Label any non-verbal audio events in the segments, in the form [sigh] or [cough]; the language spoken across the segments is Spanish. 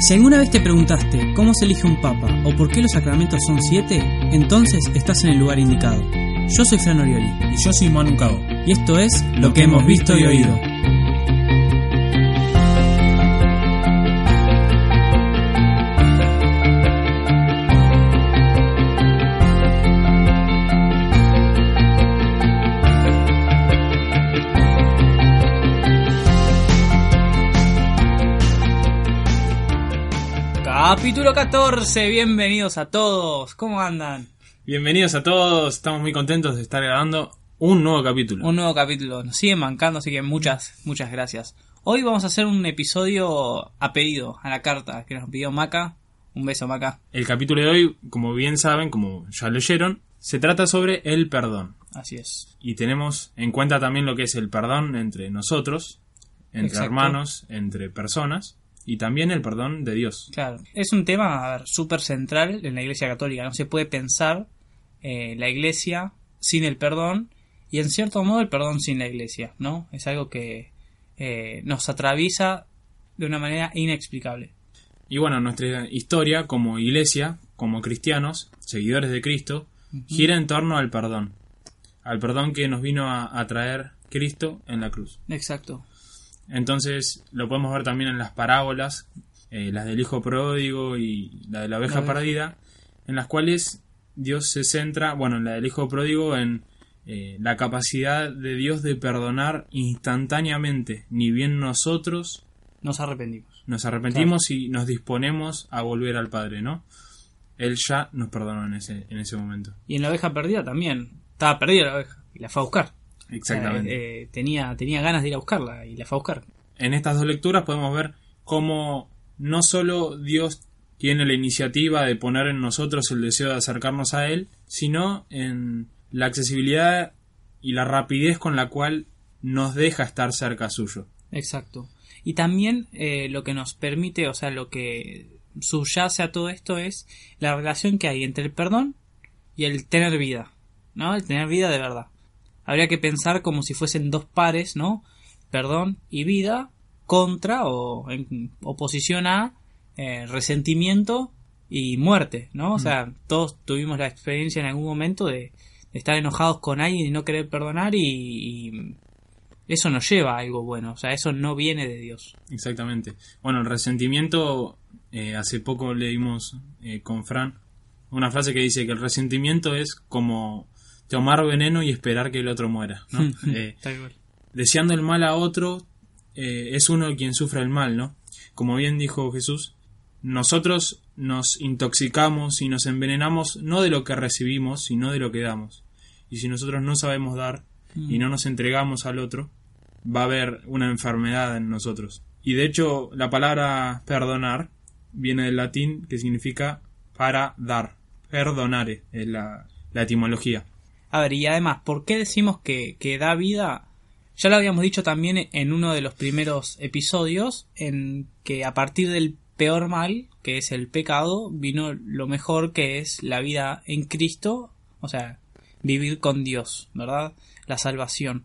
Si alguna vez te preguntaste cómo se elige un papa o por qué los sacramentos son siete, entonces estás en el lugar indicado. Yo soy Fran Orioli Y yo soy Manu Cabo. y esto es Lo que hemos visto y oído. Capítulo 14, bienvenidos a todos. ¿Cómo andan? Bienvenidos a todos, estamos muy contentos de estar grabando un nuevo capítulo. Un nuevo capítulo. Nos siguen mancando, así que muchas, muchas gracias. Hoy vamos a hacer un episodio a pedido, a la carta, que nos pidió Maca. Un beso, Maca. El capítulo de hoy, como bien saben, como ya leyeron, se trata sobre el perdón. Así es. Y tenemos en cuenta también lo que es el perdón entre nosotros, entre Exacto. hermanos, entre personas, y también el perdón de Dios. Claro. Es un tema, súper central en la Iglesia Católica. No se puede pensar eh, la Iglesia sin el perdón y en cierto modo el perdón sin la Iglesia, ¿no? Es algo que eh, nos atraviesa de una manera inexplicable. Y bueno, nuestra historia como iglesia, como cristianos, seguidores de Cristo, gira en torno al perdón. Al perdón que nos vino a, a traer Cristo en la cruz. Exacto. Entonces lo podemos ver también en las parábolas, eh, las del hijo pródigo y la de la oveja perdida, en las cuales Dios se centra, bueno, en la del hijo pródigo, en eh, la capacidad de Dios de perdonar instantáneamente, ni bien nosotros Nos arrepentimos. nos arrepentimos y nos disponemos a volver al Padre, ¿no? Él ya nos perdonó en ese, en ese momento. Y en la oveja perdida también. Estaba perdida la oveja y la fue a buscar. Exactamente. Eh, eh, tenía, tenía ganas de ir a buscarla y la fue a buscar. en estas dos lecturas podemos ver cómo no solo Dios tiene la iniciativa de poner en nosotros el deseo de acercarnos a Él, sino en la accesibilidad y la rapidez con la cual nos deja estar cerca suyo. Exacto. Y también eh, lo que nos permite, o sea, lo que subyace a todo esto es la relación que hay entre el perdón y el tener vida, ¿no? El tener vida de verdad. Habría que pensar como si fuesen dos pares, ¿no? Perdón y vida contra o en oposición a eh, resentimiento y muerte, ¿no? O sea, todos tuvimos la experiencia en algún momento de, de estar enojados con alguien y no querer perdonar y, y eso no lleva a algo bueno, o sea, eso no viene de Dios. Exactamente. Bueno, el resentimiento, eh, hace poco leímos eh, con Fran una frase que dice que el resentimiento es como tomar veneno y esperar que el otro muera, ¿no? [laughs] Eh, deseando el mal a otro eh, es uno quien sufre el mal, ¿no? Como bien dijo Jesús, nosotros nos intoxicamos y nos envenenamos no de lo que recibimos, sino de lo que damos. Y si nosotros no sabemos dar y no nos entregamos al otro, va a haber una enfermedad en nosotros. Y de hecho, la palabra perdonar viene del latín que significa para dar. Perdonare es la, la etimología. A ver, y además, ¿por qué decimos que, que da vida? Ya lo habíamos dicho también en uno de los primeros episodios, en que a partir del peor mal, que es el pecado, vino lo mejor que es la vida en Cristo, o sea, vivir con Dios, ¿verdad? La salvación.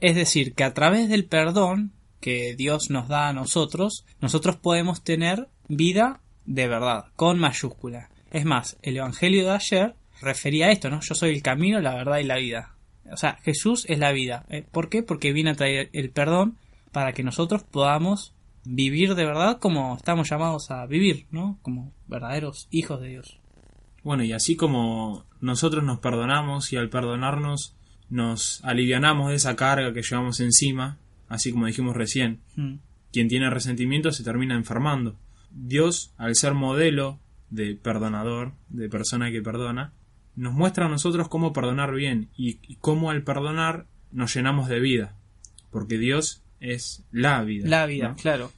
Es decir, que a través del perdón que Dios nos da a nosotros, nosotros podemos tener vida de verdad, con mayúscula. Es más, el Evangelio de ayer refería a esto, ¿no? Yo soy el camino, la verdad y la vida. O sea, Jesús es la vida. Eh, ¿Por qué? Porque viene a traer el perdón para que nosotros podamos vivir de verdad como estamos llamados a vivir, ¿no? Como verdaderos hijos de Dios. Bueno, y así como nosotros nos perdonamos y al perdonarnos nos alivianamos de esa carga que llevamos encima, así como dijimos recién, Mm. quien tiene resentimiento se termina enfermando. Dios, al ser modelo de perdonador, de persona que perdona, nos muestra a nosotros cómo perdonar bien y, y cómo al perdonar nos llenamos de vida, porque Dios es la vida. La vida, ¿no? claro.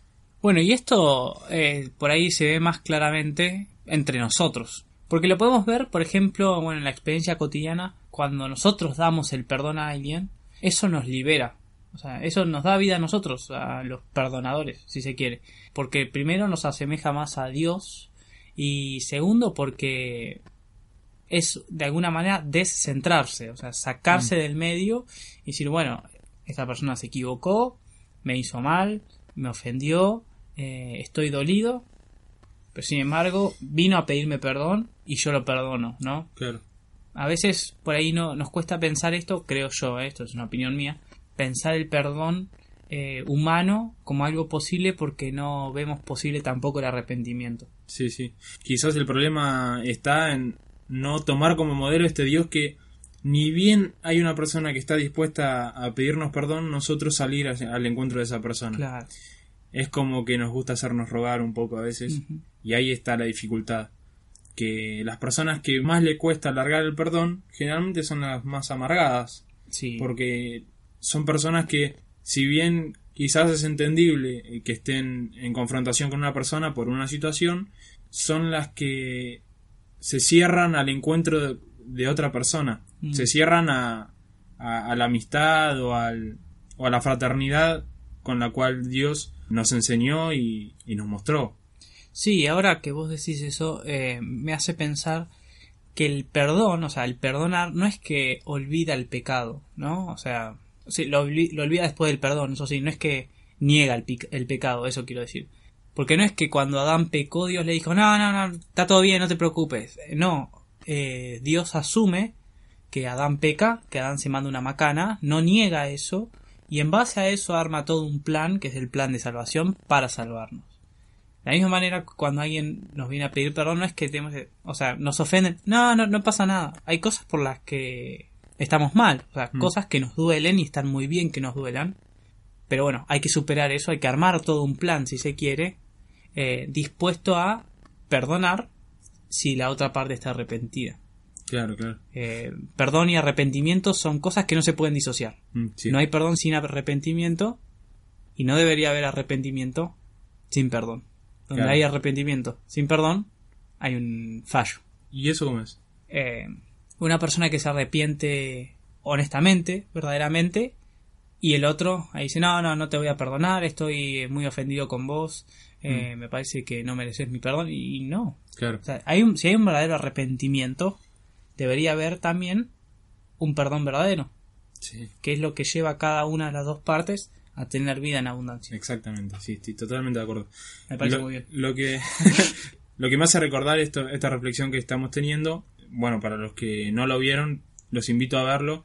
Bueno, y esto eh, por ahí se ve más claramente entre nosotros. Porque lo podemos ver, por ejemplo, bueno, en la experiencia cotidiana, cuando nosotros damos el perdón a alguien, eso nos libera. O sea, eso nos da vida a nosotros, a los perdonadores, si se quiere. Porque primero nos asemeja más a Dios y segundo porque es de alguna manera descentrarse, o sea, sacarse del medio y decir, bueno, esta persona se equivocó, me hizo mal, me ofendió, eh, estoy dolido, Pero sin embargo, vino a pedirme perdón y yo lo perdono, ¿no? Claro. A veces por ahí no, nos cuesta pensar esto, creo yo, ¿eh? esto es una opinión mía, pensar el perdón eh, humano como algo posible porque no vemos posible tampoco el arrepentimiento. Sí, sí. Quizás el problema está en no tomar como modelo este Dios que ni bien hay una persona que está dispuesta a pedirnos perdón, nosotros salir al encuentro de esa persona. Claro. Es como que nos gusta hacernos rogar un poco a veces y ahí está la dificultad. Que las personas que más le cuesta alargar el perdón generalmente son las más amargadas. Sí. porque son personas que, si bien quizás es entendible eh, que estén en confrontación con una persona por una situación, son las que se cierran al encuentro de, de otra persona, Mm. se cierran a, a- a la amistad o, al, o a la fraternidad con la cual Dios nos enseñó y, y nos mostró. Sí, ahora que vos decís eso, eh, me hace pensar que el perdón, o sea, el perdonar no es que olvida el pecado, ¿no? O sea, sí, lo, lo olvida después del perdón, eso sí, no es que niega el, el pecado, eso quiero decir. Porque no es que cuando Adán pecó, Dios le dijo, no, no, no, está todo bien, no te preocupes. No, eh, Dios asume que Adán peca, que Adán se manda una macana, no niega eso, y en base a eso arma todo un plan, que es el plan de salvación, para salvarnos. De la misma manera, cuando alguien nos viene a pedir perdón, no es que tenemos o sea, nos ofenden. No, no, no pasa nada. Hay cosas por las que estamos mal. O sea, Mm. cosas que nos duelen y están muy bien que nos duelan. Pero bueno, hay que superar eso, hay que armar todo un plan, si se quiere, eh, dispuesto a perdonar si la otra parte está arrepentida. Claro, claro. Eh, perdón y arrepentimiento son cosas que no se pueden disociar. Mm, sí. No hay perdón sin arrepentimiento y no debería haber arrepentimiento sin perdón. Donde Claro. hay arrepentimiento sin perdón, hay un fallo. ¿Y eso cómo es? Eh, una persona que se arrepiente honestamente, verdaderamente, y el otro ahí dice, no, no, no te voy a perdonar, estoy muy ofendido con vos, eh, me parece que no mereces mi perdón, y no. Claro. O sea, hay un, si hay un verdadero arrepentimiento, debería haber también un perdón verdadero, Sí. que es lo que lleva a cada una de las dos partes a tener vida en abundancia. Exactamente, sí, estoy totalmente de acuerdo. Me parece lo, muy bien. Lo que, [laughs] lo que me hace recordar esto, esta reflexión que estamos teniendo, bueno, para los que no lo vieron, los invito a verlo,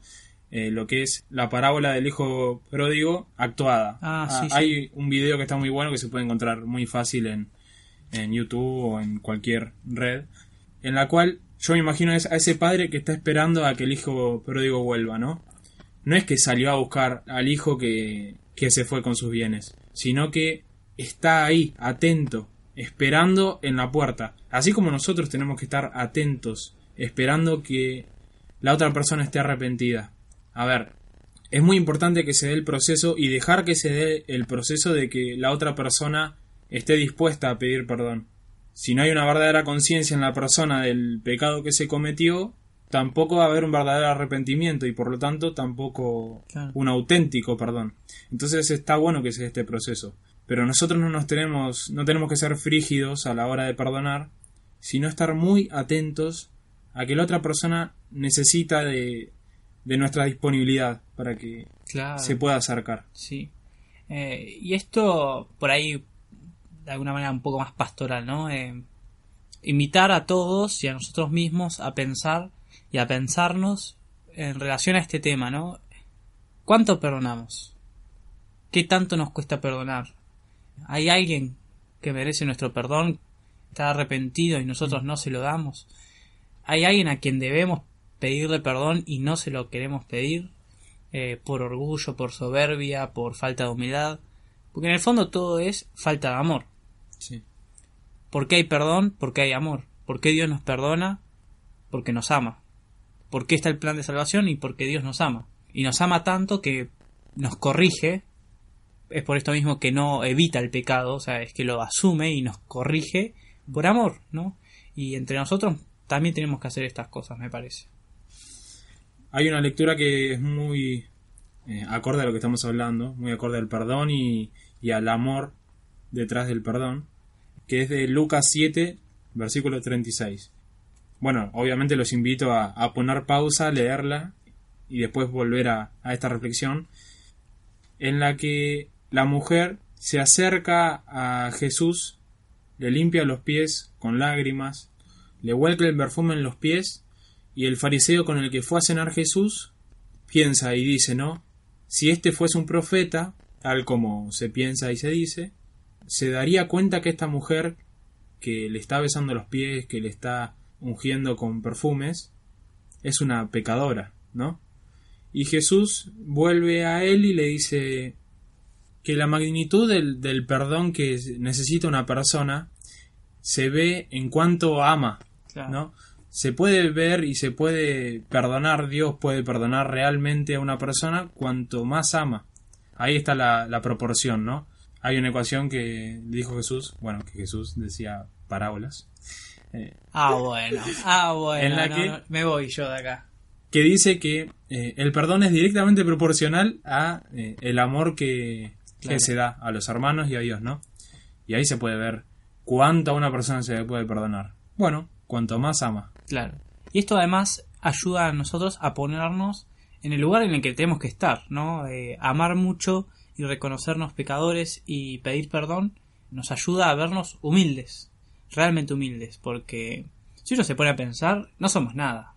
eh, lo que es la parábola del hijo pródigo actuada. Ah, sí, sí. Hay un video que está muy bueno que se puede encontrar muy fácil en, en YouTube o en cualquier red, en la cual yo me imagino es a ese padre que está esperando a que el hijo pródigo vuelva, ¿no? No es que salió a buscar al hijo que, que se fue con sus bienes, sino que está ahí, atento, esperando en la puerta. Así como nosotros tenemos que estar atentos, esperando que la otra persona esté arrepentida. A ver, es muy importante que se dé el proceso y dejar que se dé el proceso de que la otra persona esté dispuesta a pedir perdón. Si no hay una verdadera conciencia en la persona del pecado que se cometió, tampoco va a haber un verdadero arrepentimiento y por lo tanto tampoco Claro. un auténtico perdón. Entonces está bueno que se dé este proceso. Pero nosotros no nos tenemos, no tenemos que ser frígidos a la hora de perdonar, sino estar muy atentos a que la otra persona necesita de, de nuestra disponibilidad para que Claro. se pueda acercar. Sí. Eh, y esto, por ahí, de alguna manera un poco más pastoral, ¿no? Eh, invitar a todos y a nosotros mismos a pensar y a pensarnos en relación a este tema, ¿no? ¿Cuánto perdonamos? ¿Qué tanto nos cuesta perdonar? ¿Hay alguien que merece nuestro perdón? ¿Está arrepentido y nosotros no se lo damos? ¿Hay alguien a quien debemos pedirle perdón y no se lo queremos pedir? eh, por orgullo, por soberbia, por falta de humildad. Porque en el fondo todo es falta de amor. Sí. ¿Por qué hay perdón? Porque hay amor. ¿Por qué Dios nos perdona? Porque nos ama. ¿Por qué está el plan de salvación? Y porque Dios nos ama. Y nos ama tanto que nos corrige. Es por esto mismo que no evita el pecado, o sea, es que lo asume y nos corrige por amor, ¿no? Y entre nosotros también tenemos que hacer estas cosas, me parece. Hay una lectura que es muy eh, acorde a lo que estamos hablando, muy acorde al perdón y, al amor detrás del perdón, que es de Lucas 7, versículo 36. Bueno, obviamente los invito a, a poner pausa, leerla y después volver a, a esta reflexión, en la que la mujer se acerca a Jesús le limpia los pies con lágrimas, le vuelca el perfume en los pies, y el fariseo con el que fue a cenar Jesús piensa y dice, ¿no? Si este fuese un profeta, tal como se piensa y se dice, se daría cuenta que esta mujer que le está besando los pies, que le está ungiendo con perfumes, es una pecadora, ¿no? Y Jesús vuelve a él y le dice que la magnitud del, del perdón que necesita una persona se ve en cuanto ama, Claro. ¿no? Se puede ver y se puede perdonar, Dios puede perdonar realmente a una persona cuanto más ama. Ahí está la, la proporción, ¿no? Hay una ecuación que dijo Jesús, bueno, que Jesús decía parábolas, eh, Ah, bueno. Ah, bueno. En la no, que- no, me voy yo de acá. que dice que eh, el perdón es directamente proporcional a eh, el amor que, que Claro. se da a los hermanos y a Dios, ¿no? Y ahí se puede ver cuánto a una persona se le puede perdonar. Bueno, cuanto más ama. Claro. Y esto además ayuda a nosotros a ponernos en el lugar en el que tenemos que estar, ¿no? Eh, amar mucho y reconocernos pecadores y pedir perdón nos ayuda a vernos humildes, realmente humildes, porque si uno se pone a pensar, no somos nada.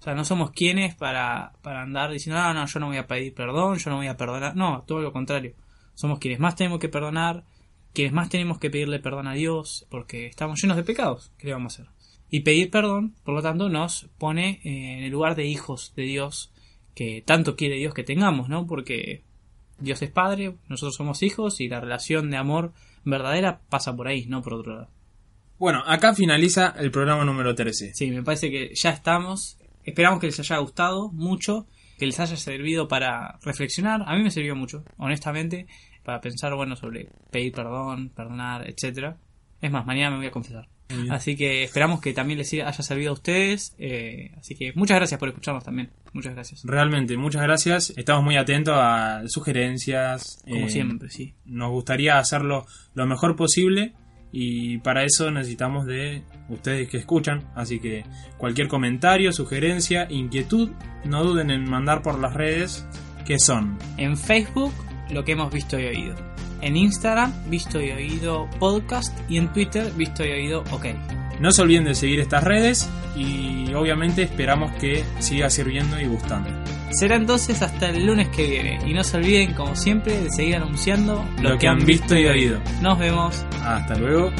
O sea, no somos quienes para, para andar diciendo, no, no, yo no voy a pedir perdón, yo no voy a perdonar. No, todo lo contrario. Somos quienes más tenemos que perdonar, quienes más tenemos que pedirle perdón a Dios, porque estamos llenos de pecados. ¿Qué le vamos a hacer? Y pedir perdón, por lo tanto, nos pone en el lugar de hijos de Dios, que tanto quiere Dios que tengamos, ¿no? Porque Dios es Padre, nosotros somos hijos y la relación de amor verdadera pasa por ahí, no por otro lado. Bueno, acá finaliza el programa número 13. Sí, me parece que ya estamos. Esperamos que les haya gustado mucho, que les haya servido para reflexionar. A mí me sirvió mucho, honestamente, para pensar, bueno, sobre pedir perdón, perdonar, etcétera. Es más, mañana me voy a confesar. Bien. Así que esperamos que también les haya servido a ustedes. eh, así que muchas gracias por escucharnos también. Muchas gracias. Realmente, muchas gracias. Estamos muy atentos a sugerencias. Como eh, siempre, sí. Nos gustaría hacerlo lo mejor posible y para eso necesitamos de ustedes que escuchan. Así que cualquier comentario, sugerencia, inquietud, no duden en mandar por las redes que son En Facebook, lo que hemos visto y oído. En Instagram, visto y oído podcast. Y en Twitter, visto y oído ok. No se olviden de seguir estas redes y obviamente esperamos que siga sirviendo y gustando. Será entonces hasta el lunes que viene. Y no se olviden, como siempre, de seguir anunciando Lo que han visto y oído. Nos vemos. Hasta luego.